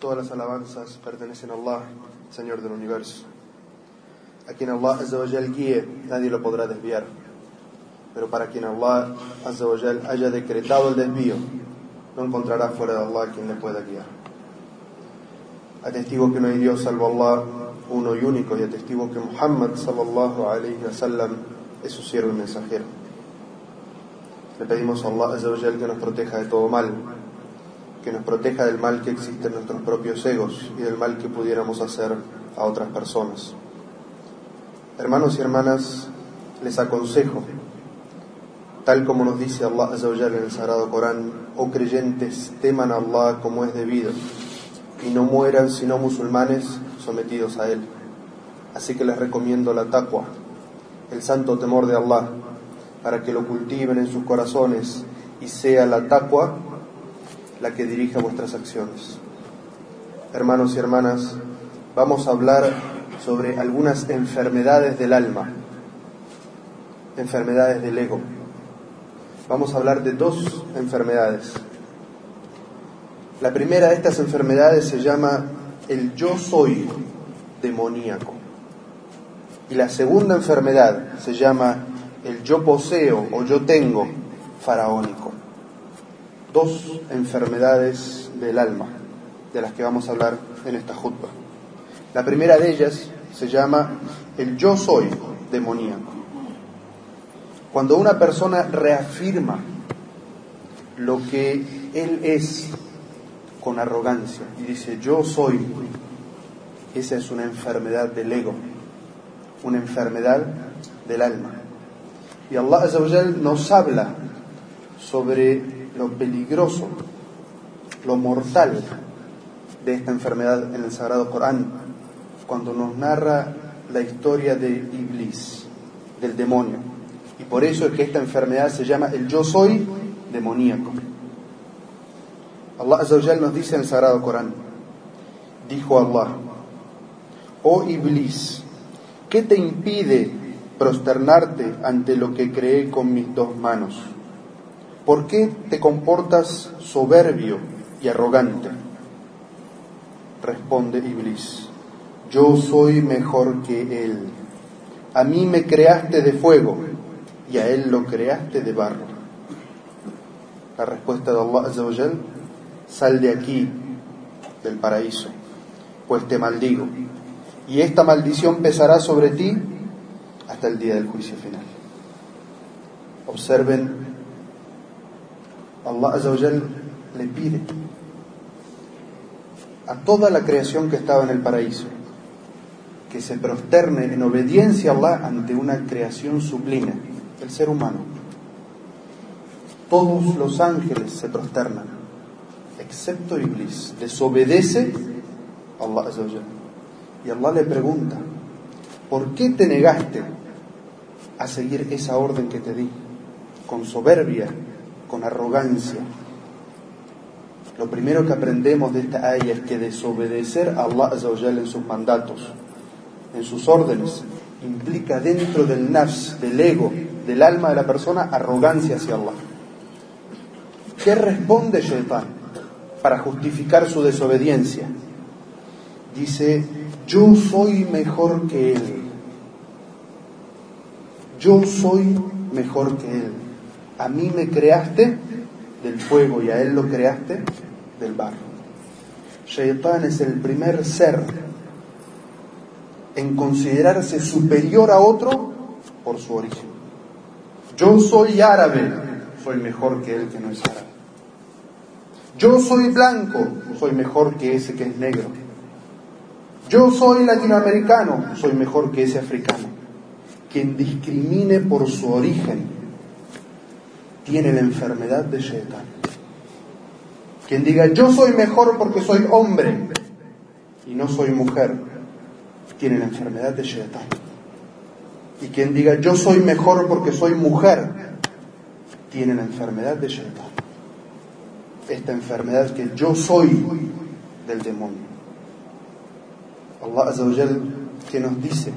Todas las alabanzas pertenecen a Allah, Señor del universo. A quien Allah Azzawajal guíe, nadie lo podrá desviar. Pero para quien Allah Azzawajal haya decretado el desvío, no encontrará fuera de Allah quien le pueda guiar. Atestigo que no hay Dios salvo Allah, uno y único, y atestigo que Muhammad sallallahu alayhi wa sallam es su siervo y mensajero. Le pedimos a Allah Azzawajal que nos proteja de todo mal, que nos proteja del mal que existe en nuestros propios egos y del mal que pudiéramos hacer a otras personas. Hermanos y hermanas, les aconsejo, tal como nos dice Allah en el Sagrado Corán, oh creyentes, teman a Allah como es debido y no mueran sino musulmanes sometidos a Él. Así que les recomiendo la taqwa, el santo temor de Allah, para que lo cultiven en sus corazones y sea la taqwa la que dirija vuestras acciones. Hermanos y hermanas, vamos a hablar sobre algunas enfermedades del alma, enfermedades del ego. Vamos a hablar de dos enfermedades. La primera de estas enfermedades se llama el yo soy demoníaco. Y la segunda enfermedad se llama el yo poseo o yo tengo faraónico. Dos enfermedades del alma de las que vamos a hablar en esta jutba. La primera de ellas se llama el yo soy demoníaco. Cuando una persona reafirma lo que él es con arrogancia y dice yo soy, esa es una enfermedad del ego, una enfermedad del alma. Y Allah nos habla sobre lo peligroso, lo mortal de esta enfermedad en el Sagrado Corán, cuando nos narra la historia de Iblis, del demonio. Y por eso es que esta enfermedad se llama el yo soy demoníaco. Allah Azzawajal nos dice en el Sagrado Corán, dijo Allah, oh Iblis, ¿qué te impide prosternarte ante lo que creé con mis dos manos? ¿Por qué te comportas soberbio y arrogante? Responde Iblis, yo soy mejor que él. A mí me creaste de fuego y a él lo creaste de barro. La respuesta de Allah sal de aquí, del paraíso, pues te maldigo. Y esta maldición pesará sobre ti hasta el día del juicio final. Observen, Allah Azzawajal le pide a toda la creación que estaba en el paraíso que se prosterne en obediencia a Allah ante una creación sublime, el ser humano. Todos los ángeles se prosternan, excepto Iblis, desobedece a Allah Azzawajal. Y Allah le pregunta, ¿por qué te negaste a seguir esa orden que te di? Con soberbia, con arrogancia. Lo primero que aprendemos de esta ayah es que desobedecer a Allah en sus mandatos, en sus órdenes, implica dentro del nafs, del ego, del alma de la persona, arrogancia hacia Allah. ¿Qué responde Shaitan para justificar su desobediencia? Dice, yo soy mejor que él. Yo soy mejor que él. A mí me creaste del fuego y a él lo creaste del barro. Shaitan es el primer ser en considerarse superior a otro por su origen. Yo soy árabe, soy mejor que él que no es árabe. Yo soy blanco, soy mejor que ese que es negro. Yo soy latinoamericano, soy mejor que ese africano. Quien discrimine por su origen tiene la enfermedad de Shaitan. Quien diga yo soy mejor porque soy hombre y no soy mujer, tiene la enfermedad de Shaitan. Y quien diga yo soy mejor porque soy mujer, tiene la enfermedad de Shaitan. Esta enfermedad que yo soy del demonio. Allah que nos dice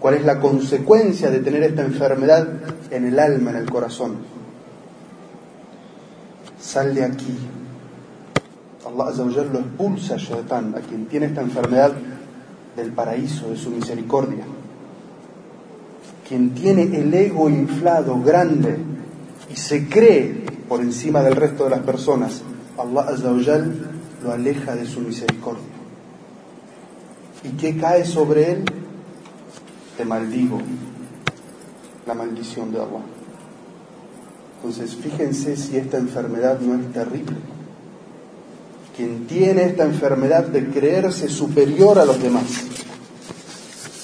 cuál es la consecuencia de tener esta enfermedad en el alma, en el corazón. Sal de aquí. Allah Azzawajal lo expulsa a a quien tiene esta enfermedad del paraíso, de su misericordia. Quien tiene el ego inflado, grande, y se cree por encima del resto de las personas, Allah Azzawajal lo aleja de su misericordia. ¿Y qué cae sobre él? Te maldigo, la maldición de Allah. Entonces, fíjense si esta enfermedad no es terrible. Quien tiene esta enfermedad de creerse superior a los demás,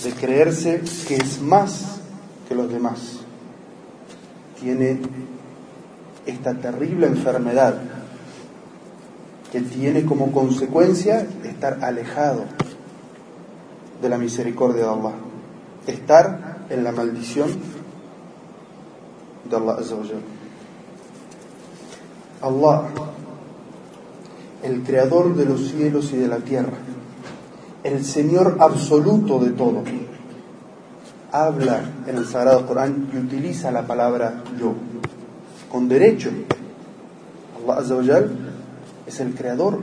de creerse que es más que los demás, tiene esta terrible enfermedad que tiene como consecuencia estar alejado de la misericordia de Allah, estar en la maldición de Allah Allah, el creador de los cielos y de la tierra, el Señor absoluto de todo, habla en el Sagrado Corán y utiliza la palabra yo, con derecho. Allah es el creador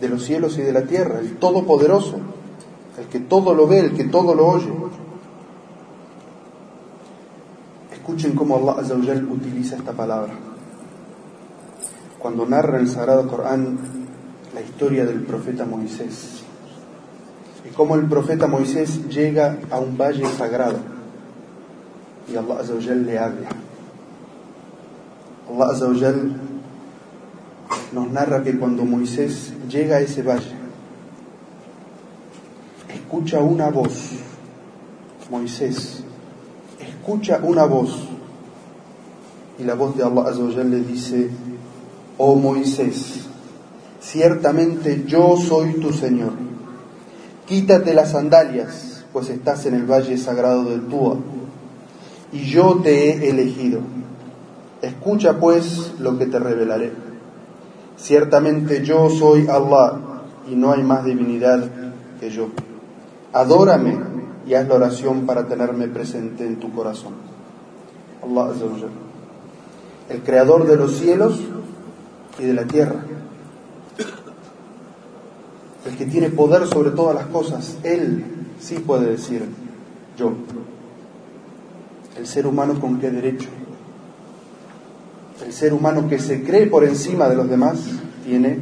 de los cielos y de la tierra, el todopoderoso, el que todo lo ve, el que todo lo oye. Escuchen cómo Allah utiliza esta palabra cuando narra el Sagrado Corán la historia del profeta Moisés. Y cómo el profeta Moisés llega a un valle sagrado y Allah Azzawajal le habla. Allah Azzawajal nos narra que cuando Moisés llega a ese valle, escucha una voz, Moisés, escucha una voz, y la voz de Allah Azzawajal le dice, oh Moisés, ciertamente yo soy tu Señor. Quítate las sandalias, pues estás en el valle sagrado del Túa, y yo te he elegido. Escucha pues lo que te revelaré. Ciertamente yo soy Allah, y no hay más divinidad que yo. Adórame y haz la oración para tenerme presente en tu corazón. Allah El creador de los cielos y de la tierra. El que tiene poder sobre todas las cosas, Él sí puede decir yo. El ser humano con qué derecho. El ser humano que se cree por encima de los demás tiene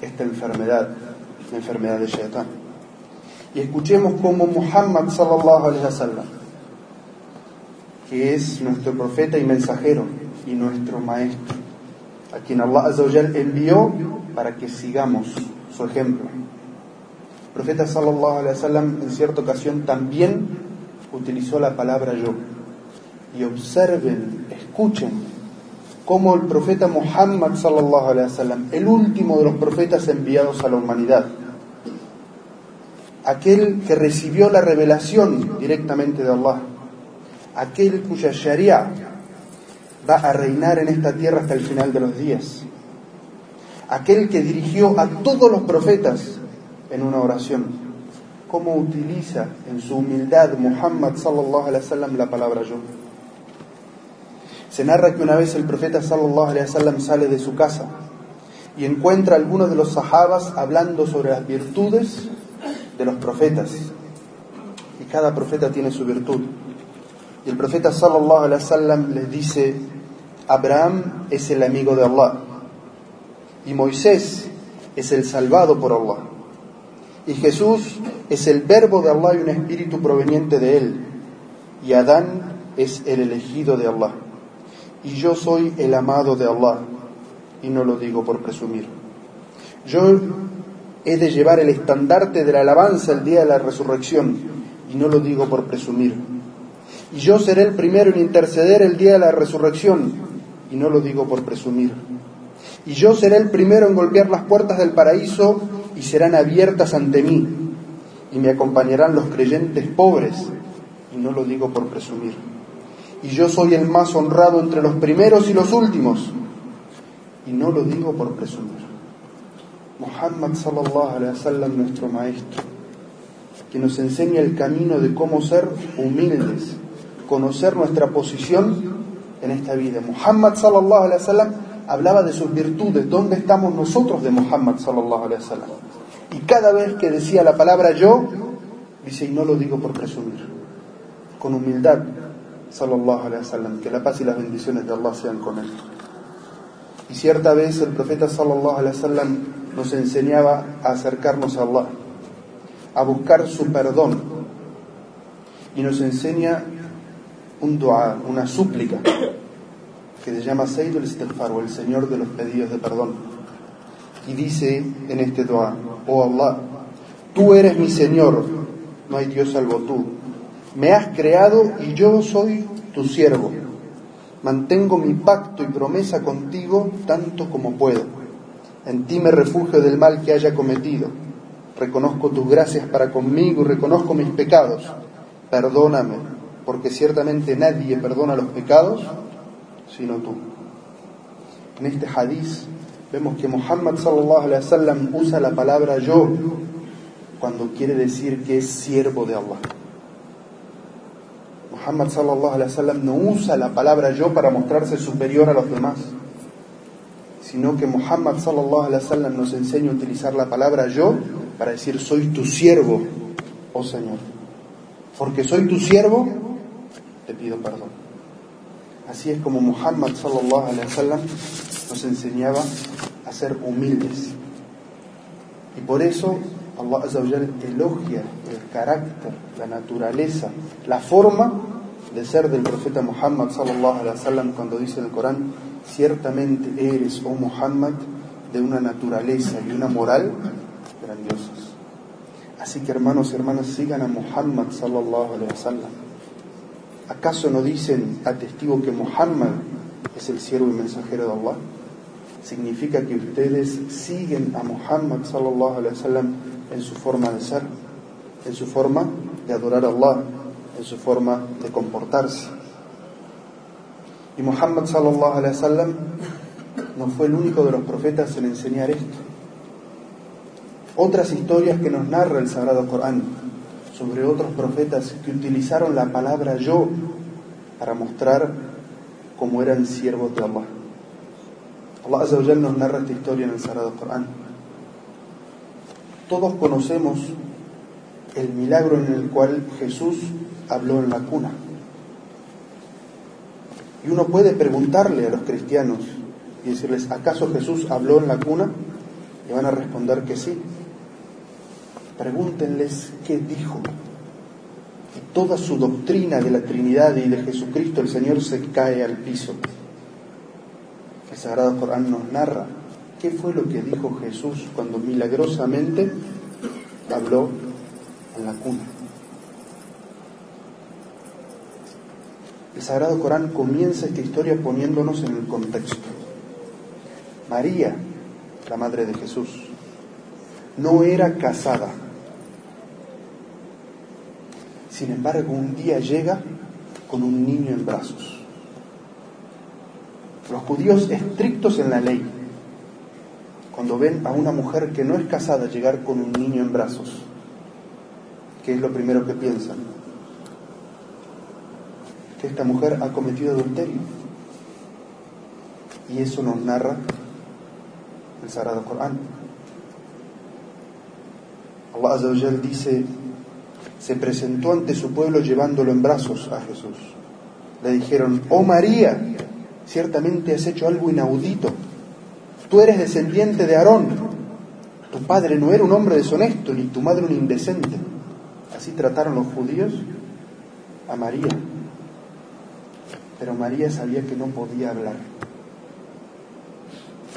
esta enfermedad, la enfermedad de Shaitan. Y escuchemos cómo Muhammad sallallahu alaihi wasallam, que es nuestro profeta y mensajero y nuestro maestro, a quien Allah envió para que sigamos su ejemplo. El profeta sallallahu alaihi wasallam en cierta ocasión también utilizó la palabra yo. Y observen, escuchen cómo el profeta Muhammad sallallahu alaihi wasallam, el último de los profetas enviados a la humanidad, aquel que recibió la revelación directamente de Allah, aquel cuya sharia va a reinar en esta tierra hasta el final de los días. Aquel que dirigió a todos los profetas en una oración. ¿Cómo utiliza en su humildad Muhammad sallallahu alaihi wasallam la palabra yo? Se narra que una vez el profeta sallallahu alaihi wasallam sale de su casa y encuentra a algunos de los sahabas hablando sobre las virtudes de los profetas. Y cada profeta tiene su virtud. Y el profeta sallallahu alaihi wasallam les dice, Abraham es el amigo de Allah y Moisés es el salvado por Allah. Y Jesús es el verbo de Allah y un espíritu proveniente de él. Y Adán es el elegido de Allah. Y yo soy el amado de Allah. Y no lo digo por presumir. Yo he de llevar el estandarte de la alabanza el día de la resurrección. Y no lo digo por presumir. Y yo seré el primero en interceder el día de la resurrección y no lo digo por presumir. Y yo seré el primero en golpear las puertas del paraíso y serán abiertas ante mí, y me acompañarán los creyentes pobres, y no lo digo por presumir. Y yo soy el más honrado entre los primeros y los últimos, y no lo digo por presumir. Muhammad sallallahu alaihi wasallam, nuestro maestro, que nos enseña el camino de cómo ser humildes, conocer nuestra posición en esta vida. Muhammad sallallahu alaihi wasallam hablaba de sus virtudes, ¿dónde estamos nosotros de Muhammad sallallahu alaihi wasallam? Y cada vez que decía la palabra yo, dice, y no lo digo por presumir, con humildad, sallallahu alaihi wasallam, que la paz y las bendiciones de Allah sean con él. Y cierta vez el profeta sallallahu alaihi wasallam nos enseñaba a acercarnos a Allah, a buscar su perdón. Y nos enseña un dua, una súplica, que se llama Sayyidul Istighfar, o el Señor de los pedidos de perdón. Y dice en este dua, oh Allah, tú eres mi Señor, no hay Dios salvo tú. Me has creado y yo soy tu siervo Mantengo mi pacto y promesa contigo tanto como puedo. En ti me refugio del mal que haya cometido. Reconozco tus gracias para conmigo y reconozco mis pecados. Perdóname, porque ciertamente nadie perdona los pecados sino tú. En este hadiz vemos que Muhammad sallallahu alaihi wasallam usa la palabra yo cuando quiere decir que es siervo de Allah. Muhammad sallallahu alaihi wasallam no usa la palabra yo para mostrarse superior a los demás, sino que Muhammad sallallahu alaihi wasallam nos enseña a utilizar la palabra yo para decir soy tu siervo, oh Señor. Porque soy tu siervo, te pido perdón. Así es como Muhammad sallallahu alaihi wasallam nos enseñaba a ser humildes. Y por eso Allah elogia el carácter, la naturaleza, la forma de ser del profeta Muhammad sallallahu alaihi wasallam cuando dice en el Corán, ciertamente eres, oh Muhammad, de una naturaleza y una moral grandiosas. Así que hermanos y hermanas, sigan a Muhammad sallallahu alaihi wasallam. ¿Acaso no dicen atestigo que Muhammad es el siervo y mensajero de Allah? Significa que ustedes siguen a Muhammad sallallahu en su forma de ser, en su forma de adorar a Allah, en su forma de comportarse. Y Muhammad sallallahu alaihi wasallam no fue el único de los profetas en enseñar esto. Otras historias que nos narra el Sagrado Corán sobre otros profetas que utilizaron la palabra yo para mostrar cómo eran siervos de Allah. Allah nos narra esta historia en el Sagrado Corán. Todos conocemos el milagro en el cual Jesús habló en la cuna. Y uno puede preguntarle a los cristianos y decirles, ¿acaso Jesús habló en la cuna? Y van a responder que sí. Pregúntenles qué dijo. Y toda su doctrina de la Trinidad y de Jesucristo el Señor se cae al piso. El Sagrado Corán nos narra qué fue lo que dijo Jesús cuando milagrosamente habló en la cuna. El Sagrado Corán comienza esta historia poniéndonos en el contexto. María, la madre de Jesús, no era casada. Sin embargo, un día llega con un niño en brazos. Los judíos estrictos en la ley, cuando ven a una mujer que no es casada llegar con un niño en brazos, ¿qué es lo primero que piensan? Que esta mujer ha cometido adulterio. Y eso nos narra el Sagrado Corán. Allah Azza dice, se presentó ante su pueblo llevándolo en brazos a Jesús. Le dijeron, oh María, ciertamente has hecho algo inaudito Tú eres descendiente de Aarón. Tu padre no era un hombre deshonesto, ni tu madre un indecente. Así trataron los judíos a María. Pero María sabía que no podía hablar.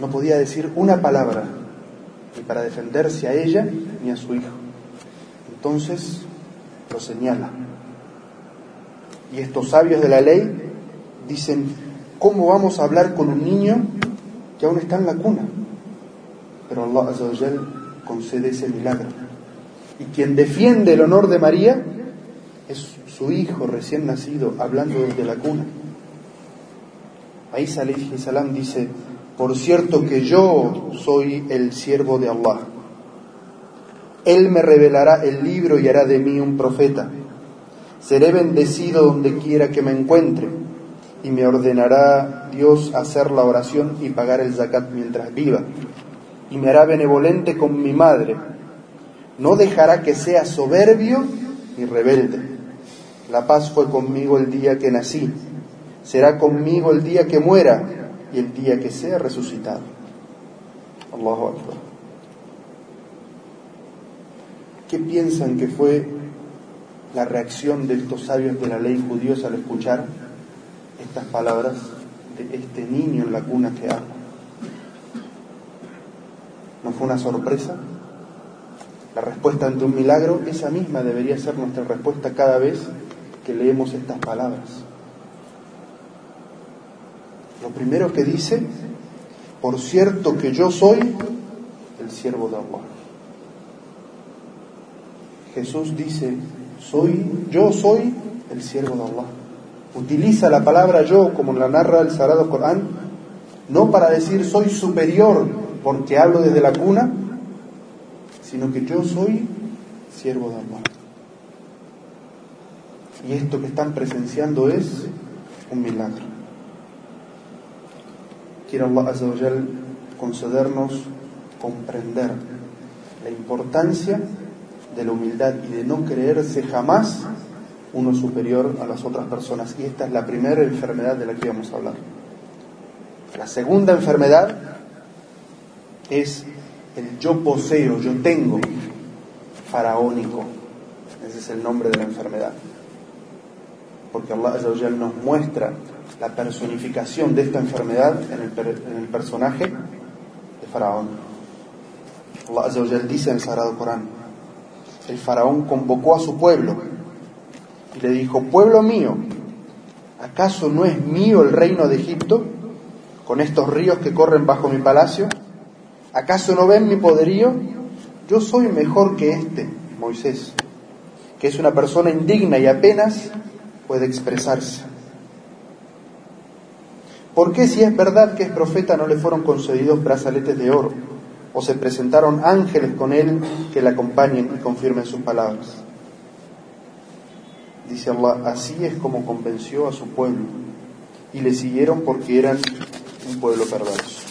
No podía decir una palabra, ni para defenderse a ella ni a su hijo. Entonces lo señala. Y estos sabios de la ley dicen, ¿cómo vamos a hablar con un niño que aún está en la cuna. Pero Allah Azzawajal concede ese milagro. Y quien defiende el honor de María es su hijo recién nacido, hablando desde la cuna. Ahí y salam dice, por cierto que yo soy el siervo de Allah. Él me revelará el libro y hará de mí un profeta. Seré bendecido donde quiera que me encuentre y me ordenará Dios hacer la oración y pagar el zakat mientras viva, y me hará benevolente con mi madre. No dejará que sea soberbio ni rebelde. La paz fue conmigo el día que nací, será conmigo el día que muera y el día que sea resucitado. Allahu Akbar. ¿Qué piensan que fue la reacción de estos sabios de la ley judíos al escuchar estas palabras de este niño en la cuna que habla? ¿No fue una sorpresa? La respuesta ante un milagro, esa misma debería ser nuestra respuesta cada vez que leemos estas palabras. Lo primero que dice, por cierto que yo soy el siervo de Allah. Jesús dice, soy, yo soy el siervo de Allah. Utiliza la palabra yo, como la narra el Sagrado Corán, no para decir soy superior porque hablo desde la cuna, sino que yo soy siervo de Allah. Y esto que están presenciando es un milagro. Quiero Allah concedernos comprender la importancia de la humildad y de no creerse jamás uno superior a las otras personas. Y esta es la primera enfermedad de la que vamos a hablar. La segunda enfermedad es el yo poseo, yo tengo, faraónico. Ese es el nombre de la enfermedad. Porque Allah nos muestra la personificación de esta enfermedad en el, personaje de Faraón. Allah dice en el Sagrado Corán, el Faraón convocó a su pueblo y le dijo, pueblo mío, ¿acaso no es mío el reino de Egipto con estos ríos que corren bajo mi palacio? ¿Acaso no ven mi poderío? Yo soy mejor que este, Moisés, que es una persona indigna y apenas puede expresarse. ¿Por qué si es verdad que es profeta no le fueron concedidos brazaletes de oro o se presentaron ángeles con él que le acompañen y confirmen sus palabras? Dice Allah, así es como convenció a su pueblo y le siguieron porque eran un pueblo perverso.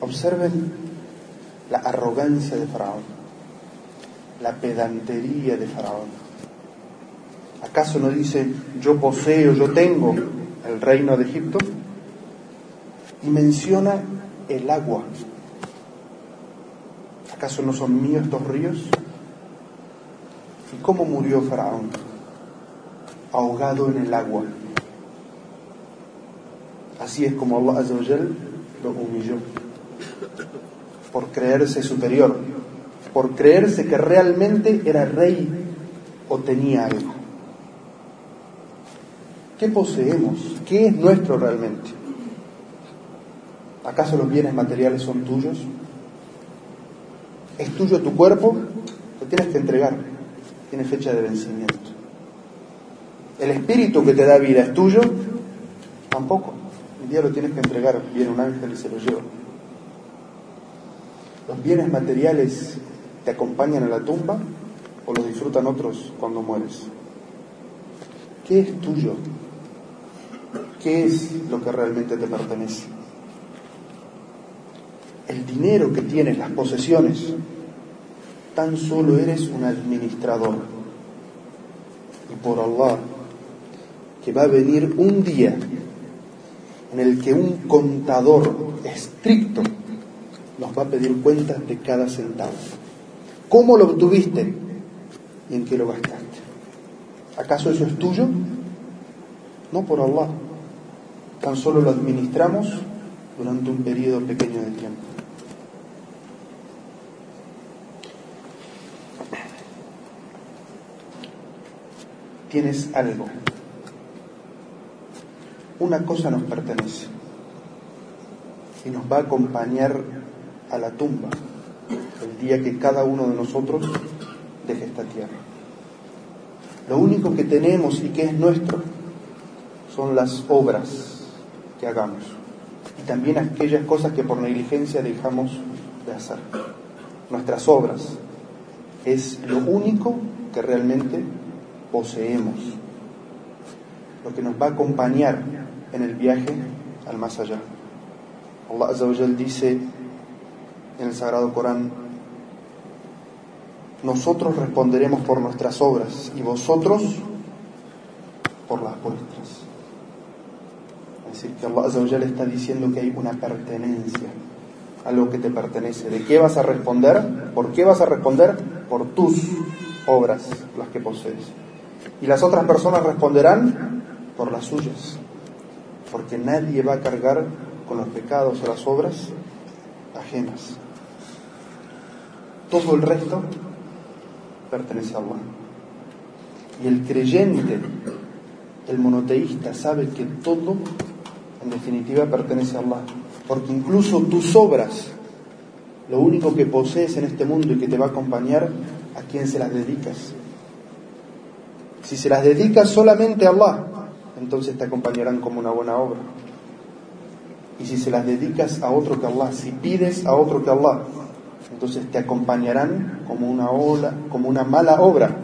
Observen la arrogancia de Faraón, la pedantería de Faraón. ¿Acaso no dice yo poseo, yo tengo el reino de Egipto? Y menciona el agua. ¿Acaso no son míos estos ríos? ¿Y cómo murió Faraón? Ahogado en el agua. Así es como Allah lo humilló. Por creerse superior. Por creerse que realmente era rey o tenía algo. ¿Qué poseemos? ¿Qué es nuestro realmente? ¿Acaso los bienes materiales son tuyos? ¿Es tuyo tu cuerpo? Lo tienes que entregar. Tiene fecha de vencimiento. ¿El espíritu que te da vida es tuyo? Tampoco. Un día lo tienes que entregar. Viene un ángel y se lo lleva. ¿Los bienes materiales te acompañan a la tumba o los disfrutan otros cuando mueres? ¿Qué es tuyo? ¿Qué es lo que realmente te pertenece? El dinero que tienes, las posesiones, tan solo eres un administrador. Y por Allah, que va a venir un día en el que un contador estricto nos va a pedir cuentas de cada centavo. ¿Cómo lo obtuviste y en qué lo gastaste? ¿Acaso eso es tuyo? No por Allah tan solo lo administramos durante un periodo pequeño de tiempo. Tienes algo. Una cosa nos pertenece y nos va a acompañar a la tumba el día que cada uno de nosotros deje esta tierra. Lo único que tenemos y que es nuestro son las obras que hagamos y también aquellas cosas que por negligencia dejamos de hacer. Nuestras obras es lo único que realmente poseemos. lo que nos va a acompañar en el viaje al más allá. Allah Azza wa dice en el Sagrado Corán, nosotros responderemos por nuestras obras y vosotros por las vuestras. Es decir, que Allah Azza wa está diciendo que hay una pertenencia, algo que te pertenece. ¿De qué vas a responder? ¿Por qué vas a responder? Por tus obras, las que posees. Y las otras personas responderán por las suyas, porque nadie va a cargar con los pecados o las obras ajenas. Todo el resto pertenece a Allah. Y el creyente, el monoteísta, sabe que todo, en definitiva, pertenece a Allah. Porque incluso tus obras, lo único que posees en este mundo y que te va a acompañar, ¿a quién se las dedicas? Si se las dedicas solamente a Allah, entonces te acompañarán como una buena obra. Y si se las dedicas a otro que Allah, si pides a otro que Allah, entonces te acompañarán como una ola, como una mala obra,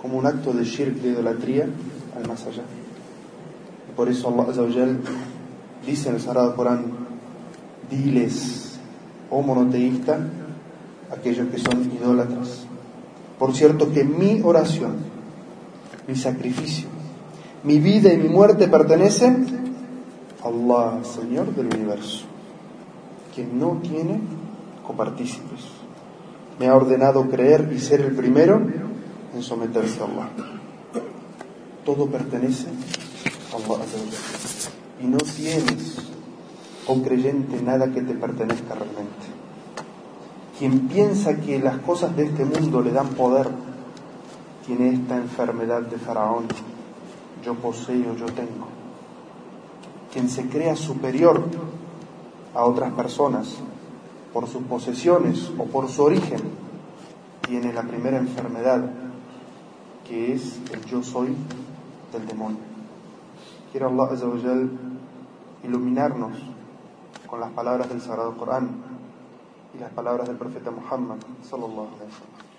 como un acto de shirk, de idolatría, al más allá. Y por eso Allah dice en el Sagrado Corán, diles, oh monoteísta, aquellos que son idólatras. Por cierto que mi oración, mi sacrificio, mi vida y mi muerte pertenecen a Allah, Señor del universo, quien no tiene copartícipes. Me ha ordenado creer y ser el primero en someterse a Allah. Todo pertenece a Allah. Y no tienes, oh creyente, nada que te pertenezca realmente. Quien piensa que las cosas de este mundo le dan poder, tiene esta enfermedad de faraón. Yo poseo, yo tengo. Quien se crea superior a otras personas por sus posesiones o por su origen, tiene la primera enfermedad, que es el yo soy del demonio. Quiero Allah iluminarnos con las palabras del Sagrado Corán y las palabras del profeta Muhammad sallallahu.